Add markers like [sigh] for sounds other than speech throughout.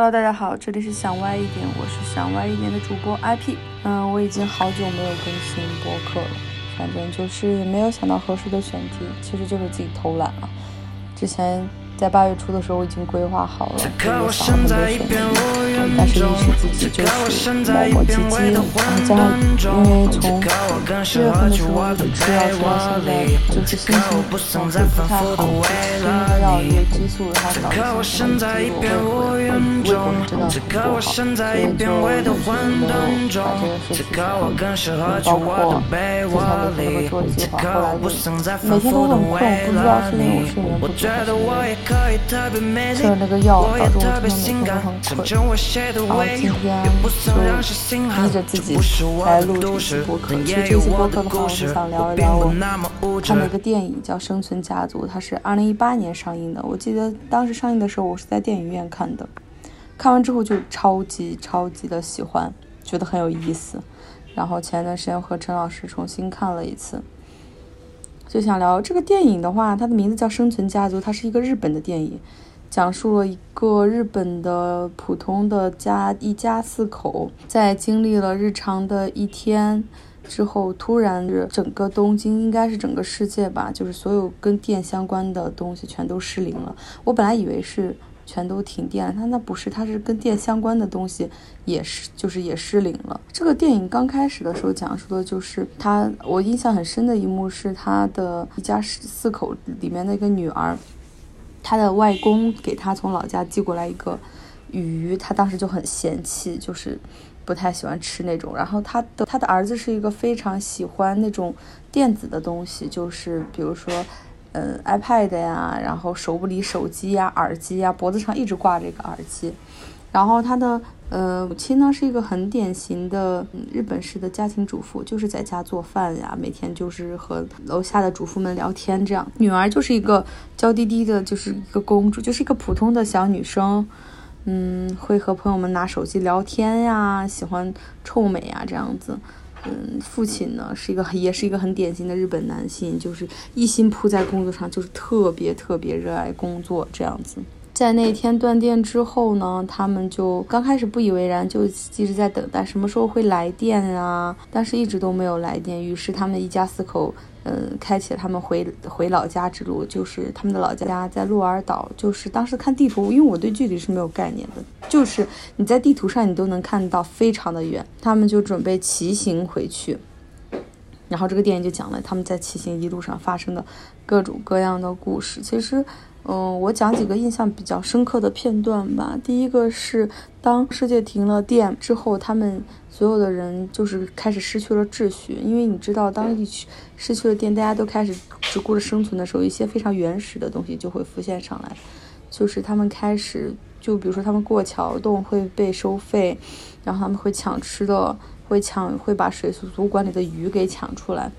Hello，大家好，这里是想歪一点，我是想歪一点的主播 IP。嗯，我已经好久没有更新播客了，反正就是也没有想到合适的选题，其实就是自己偷懒了。之前。在八月初的时候，我已经规划好了，也想了很多选题，但是一时自己就是磨磨唧唧。然后加上因为从七月份的时候一直吃药吃到现在，就是心情总是不太好，吃那因为激素，然后导致身体激素会会胃口真的很不好，所以就一直没有把这个事情做，包括之前的这个做计划，后来就每天都很困，不知道是因为我睡眠不足还是。吃了那个药，导致我今天每天都很困。然后今天就逼着自己来录这期播客。其实这期播客的话，我是想聊一聊我看的一个电影，叫《生存家族》，它是二零一八年上映的。我记得当时上映的时候，我是在电影院看的。看完之后就超级超级的喜欢，觉得很有意思。然后前段时间和陈老师重新看了一次。就想聊这个电影的话，它的名字叫《生存家族》，它是一个日本的电影，讲述了一个日本的普通的家一家四口，在经历了日常的一天之后，突然整个东京应该是整个世界吧，就是所有跟电相关的东西全都失灵了。我本来以为是。全都停电了，它那不是，它是跟电相关的东西也是，就是也失灵了。这个电影刚开始的时候讲述的就是他，我印象很深的一幕是他的一家四口里面的一个女儿，他的外公给他从老家寄过来一个鱼，他当时就很嫌弃，就是不太喜欢吃那种。然后他的他的儿子是一个非常喜欢那种电子的东西，就是比如说。嗯，iPad 呀，然后手不离手机呀，耳机呀，脖子上一直挂着一个耳机。然后他的呃母亲呢是一个很典型的日本式的家庭主妇，就是在家做饭呀，每天就是和楼下的主妇们聊天这样。女儿就是一个娇滴滴的，就是一个公主，就是一个普通的小女生，嗯，会和朋友们拿手机聊天呀，喜欢臭美呀这样子。嗯，父亲呢是一个，也是一个很典型的日本男性，就是一心扑在工作上，就是特别特别热爱工作这样子。在那天断电之后呢，他们就刚开始不以为然，就一直在等待什么时候会来电啊，但是一直都没有来电。于是他们一家四口。嗯，开启了他们回回老家之路，就是他们的老家在鹿儿岛。就是当时看地图，因为我对距离是没有概念的，就是你在地图上你都能看到非常的远。他们就准备骑行回去，然后这个电影就讲了他们在骑行一路上发生的各种各样的故事。其实。嗯，我讲几个印象比较深刻的片段吧。第一个是当世界停了电之后，他们所有的人就是开始失去了秩序。因为你知道，当一失去了电，大家都开始只顾着生存的时候，一些非常原始的东西就会浮现上来。就是他们开始，就比如说他们过桥洞会被收费，然后他们会抢吃的，会抢会把水族馆里的鱼给抢出来。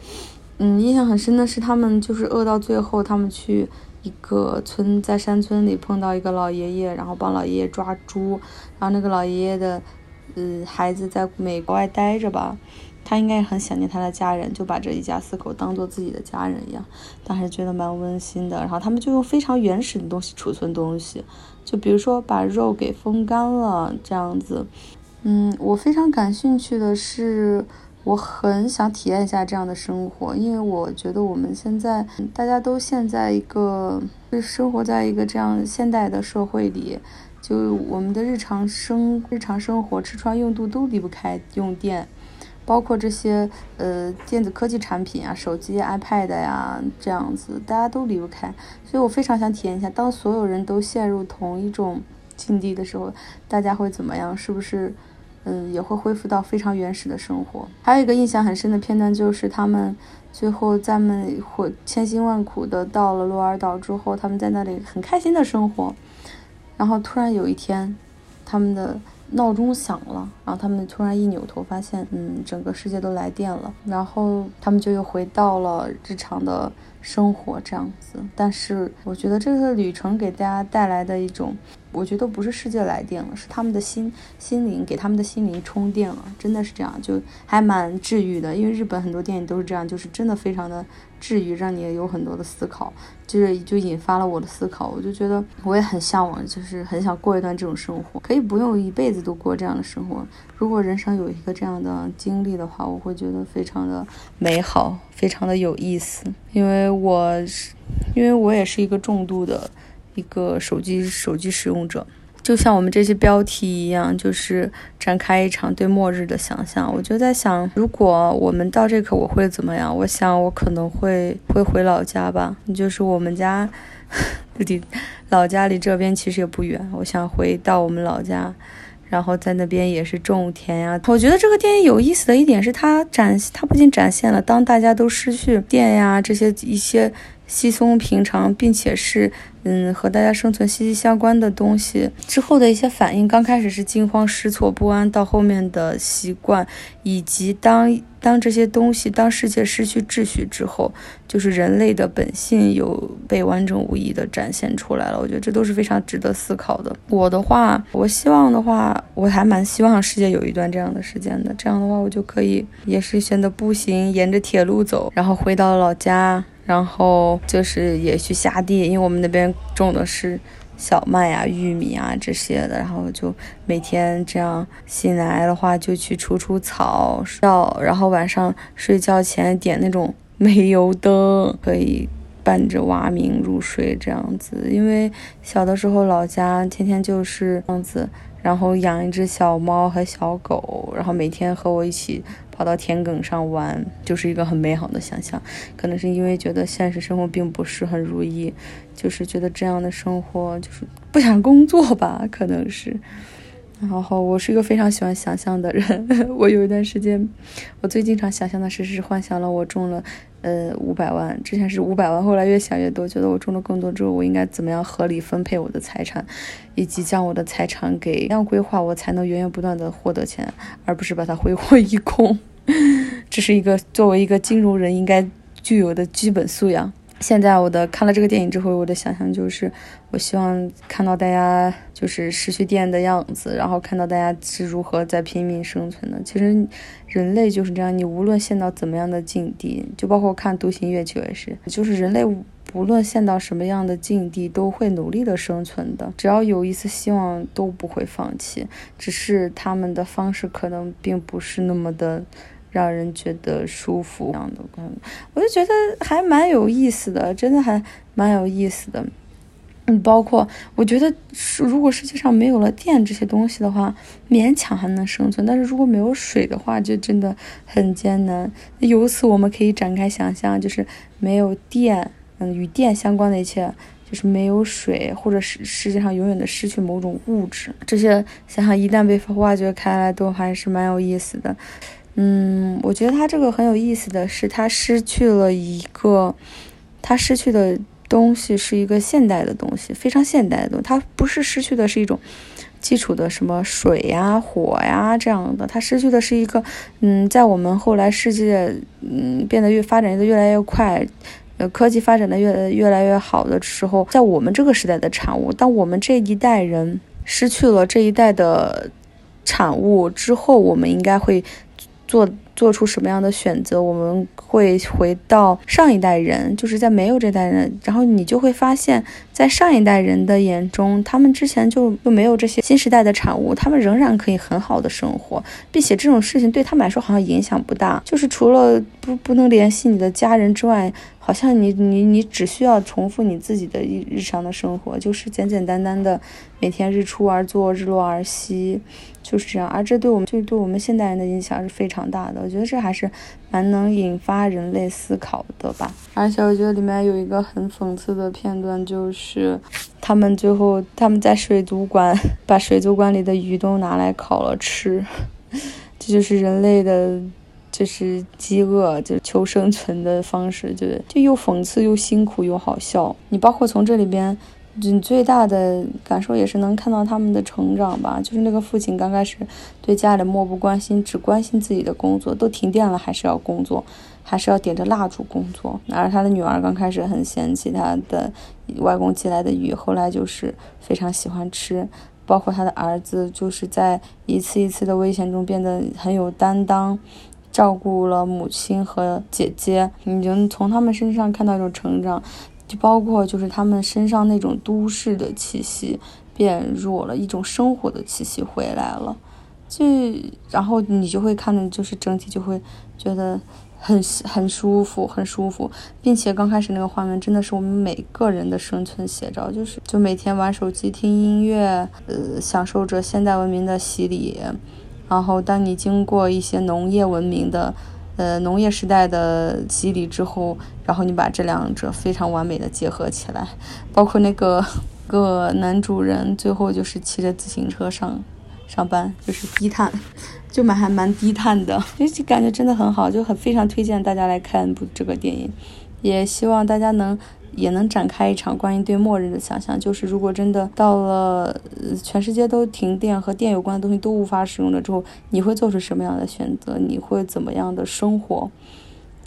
嗯，印象很深的是他们就是饿到最后，他们去。一个村在山村里碰到一个老爷爷，然后帮老爷爷抓猪，然后那个老爷爷的，呃，孩子在美国外待着吧，他应该也很想念他的家人，就把这一家四口当做自己的家人一样，当时觉得蛮温馨的。然后他们就用非常原始的东西储存东西，就比如说把肉给风干了这样子。嗯，我非常感兴趣的是。我很想体验一下这样的生活，因为我觉得我们现在大家都现在一个就生活在一个这样现代的社会里，就我们的日常生日常生活吃穿用度都离不开用电，包括这些呃电子科技产品啊，手机、iPad 呀这样子，大家都离不开。所以我非常想体验一下，当所有人都陷入同一种境地的时候，大家会怎么样？是不是？嗯，也会恢复到非常原始的生活。还有一个印象很深的片段，就是他们最后在们或千辛万苦的到了鹿儿岛之后，他们在那里很开心的生活。然后突然有一天，他们的闹钟响了，然后他们突然一扭头，发现，嗯，整个世界都来电了。然后他们就又回到了日常的生活这样子。但是我觉得这个旅程给大家带来的一种。我觉得不是世界来电了，是他们的心心灵给他们的心灵充电了，真的是这样，就还蛮治愈的。因为日本很多电影都是这样，就是真的非常的治愈，让你有很多的思考，就是就引发了我的思考。我就觉得我也很向往，就是很想过一段这种生活，可以不用一辈子都过这样的生活。如果人生有一个这样的经历的话，我会觉得非常的美好，非常的有意思。因为我是，因为我也是一个重度的。一个手机手机使用者，就像我们这些标题一样，就是展开一场对末日的想象。我就在想，如果我们到这刻，我会怎么样？我想，我可能会会回老家吧。就是我们家 [laughs] 离老家离这边其实也不远。我想回到我们老家，然后在那边也是种田呀。我觉得这个电影有意思的一点是，它展它不仅展现了当大家都失去电呀这些一些。稀松平常，并且是，嗯，和大家生存息息相关的东西之后的一些反应。刚开始是惊慌失措、不安，到后面的习惯，以及当当这些东西，当世界失去秩序之后，就是人类的本性有被完整无遗的展现出来了。我觉得这都是非常值得思考的。我的话，我希望的话，我还蛮希望世界有一段这样的时间的。这样的话，我就可以也是选择步行，沿着铁路走，然后回到老家。然后就是也去下地，因为我们那边种的是小麦呀、玉米啊这些的。然后就每天这样醒来的话，就去除除草，要然后晚上睡觉前点那种 [laughs] 煤油灯，可以伴着蛙鸣入睡这样子。因为小的时候老家天天就是这样子，然后养一只小猫和小狗，然后每天和我一起。跑到田埂上玩，就是一个很美好的想象。可能是因为觉得现实生活并不是很如意，就是觉得这样的生活就是不想工作吧，可能是。[laughs] 然后我是一个非常喜欢想象的人。[laughs] 我有一段时间，我最经常想象的事是幻想了我中了呃五百万，之前是五百万，后来越想越多，觉得我中了更多之后，我应该怎么样合理分配我的财产，以及将我的财产给怎样规划，我才能源源不断的获得钱，而不是把它挥霍一空。[laughs] 这是一个作为一个金融人应该具有的基本素养。现在我的看了这个电影之后，我的想象就是，我希望看到大家就是失去电的样子，然后看到大家是如何在拼命生存的。其实人类就是这样，你无论陷到怎么样的境地，就包括看《独行月球》也是，[laughs] 就是人类无论陷到什么样的境地，都会努力的生存的。只要有一丝希望，都不会放弃。只是他们的方式可能并不是那么的。让人觉得舒服这样的，我就觉得还蛮有意思的，真的还蛮有意思的。嗯，包括我觉得，如果世界上没有了电这些东西的话，勉强还能生存；但是如果没有水的话，就真的很艰难。由此我们可以展开想象，就是没有电，嗯，与电相关的一切，就是没有水，或者是世界上永远的失去某种物质，这些想想一旦被挖掘开来，都还是蛮有意思的。嗯，我觉得他这个很有意思的是，他失去了一个，他失去的东西是一个现代的东西，非常现代的东西。他不是失去的是一种基础的什么水呀、火呀这样的，他失去的是一个，嗯，在我们后来世界嗯变得越发展的越来越快，呃，科技发展的越越来越好的时候，在我们这个时代的产物。当我们这一代人失去了这一代的产物之后，我们应该会。做做出什么样的选择，我们会回到上一代人，就是在没有这代人，然后你就会发现，在上一代人的眼中，他们之前就就没有这些新时代的产物，他们仍然可以很好的生活，并且这种事情对他们来说好像影响不大，就是除了不不能联系你的家人之外。好像你你你只需要重复你自己的日日常的生活，就是简简单单的每天日出而作，日落而息，就是这样。而这对我们就对我们现代人的影响是非常大的。我觉得这还是蛮能引发人类思考的吧。而且我觉得里面有一个很讽刺的片段，就是他们最后他们在水族馆把水族馆里的鱼都拿来烤了吃，[laughs] 这就是人类的。就是饥饿，就是求生存的方式，就是就又讽刺又辛苦又好笑。你包括从这里边你最大的感受也是能看到他们的成长吧。就是那个父亲刚开始对家里漠不关心，只关心自己的工作，都停电了还是要工作，还是要点着蜡烛工作。而他的女儿刚开始很嫌弃他的外公寄来的鱼，后来就是非常喜欢吃。包括他的儿子，就是在一次一次的危险中变得很有担当，照顾了母亲和姐姐。你能从他们身上看到一种成长。就包括就是他们身上那种都市的气息变弱了，一种生活的气息回来了，就然后你就会看的，就是整体就会觉得很很舒服，很舒服，并且刚开始那个画面真的是我们每个人的生存写照，就是就每天玩手机听音乐，呃，享受着现代文明的洗礼，然后当你经过一些农业文明的。呃，农业时代的洗礼之后，然后你把这两者非常完美的结合起来，包括那个 [laughs] 个男主人最后就是骑着自行车上上班，就是低碳，就蛮还蛮低碳的，[laughs] 就感觉真的很好，就很非常推荐大家来看部这个电影，也希望大家能。也能展开一场关于对末日的想象，就是如果真的到了全世界都停电和电有关的东西都无法使用了之后，你会做出什么样的选择？你会怎么样的生活？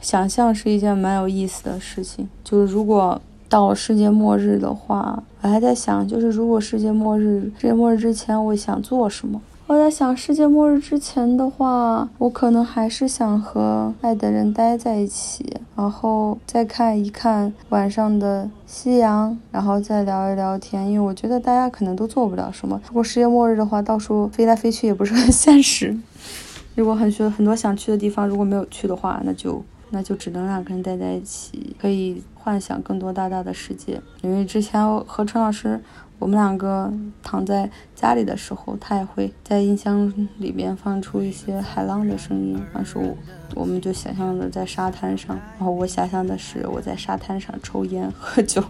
想象是一件蛮有意思的事情。就是如果到了世界末日的话，我还在想，就是如果世界末日，世界末日之前，我想做什么？我在想，世界末日之前的话，我可能还是想和爱的人待在一起，然后再看一看晚上的夕阳，然后再聊一聊天。因为我觉得大家可能都做不了什么。如果世界末日的话，到处飞来飞去也不是很现实。[laughs] 如果很去很多想去的地方，如果没有去的话，那就那就只能两个人待在一起，可以幻想更多大大的世界。因为之前和陈老师。我们两个躺在家里的时候，他也会在音箱里面放出一些海浪的声音。当时我，我们就想象的在沙滩上，然后我想象的是我在沙滩上抽烟喝酒，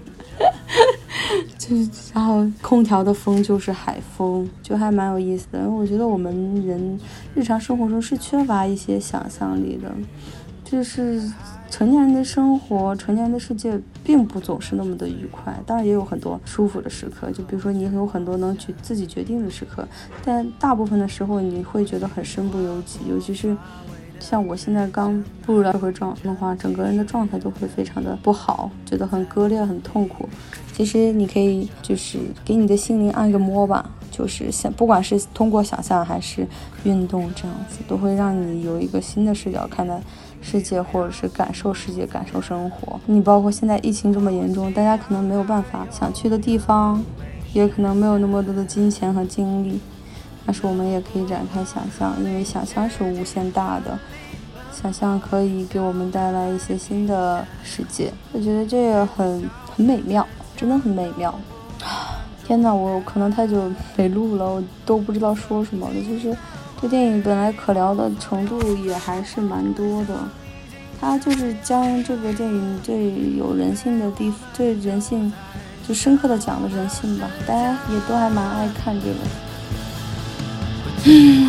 [laughs] 就是然后空调的风就是海风，就还蛮有意思的。因为我觉得我们人日常生活中是缺乏一些想象力的，就是。成年人的生活，成年人的世界并不总是那么的愉快，当然也有很多舒服的时刻。就比如说，你有很多能决自己决定的时刻，但大部分的时候你会觉得很身不由己。尤其是像我现在刚步入了社会状的话，整个人的状态都会非常的不好，觉得很割裂、很痛苦。其实你可以就是给你的心灵按个摩吧，就是想不管是通过想象还是运动这样子，都会让你有一个新的视角看待。世界，或者是感受世界，感受生活。你包括现在疫情这么严重，大家可能没有办法想去的地方，也可能没有那么多的金钱和精力，但是我们也可以展开想象，因为想象是无限大的，想象可以给我们带来一些新的世界。我觉得这个很很美妙，真的很美妙。天呐，我可能太久没录了，我都不知道说什么了，就是。这电影本来可聊的程度也还是蛮多的，他就是将这个电影最有人性的地方，最人性就深刻的讲了人性吧，大家也都还蛮爱看这个。[laughs]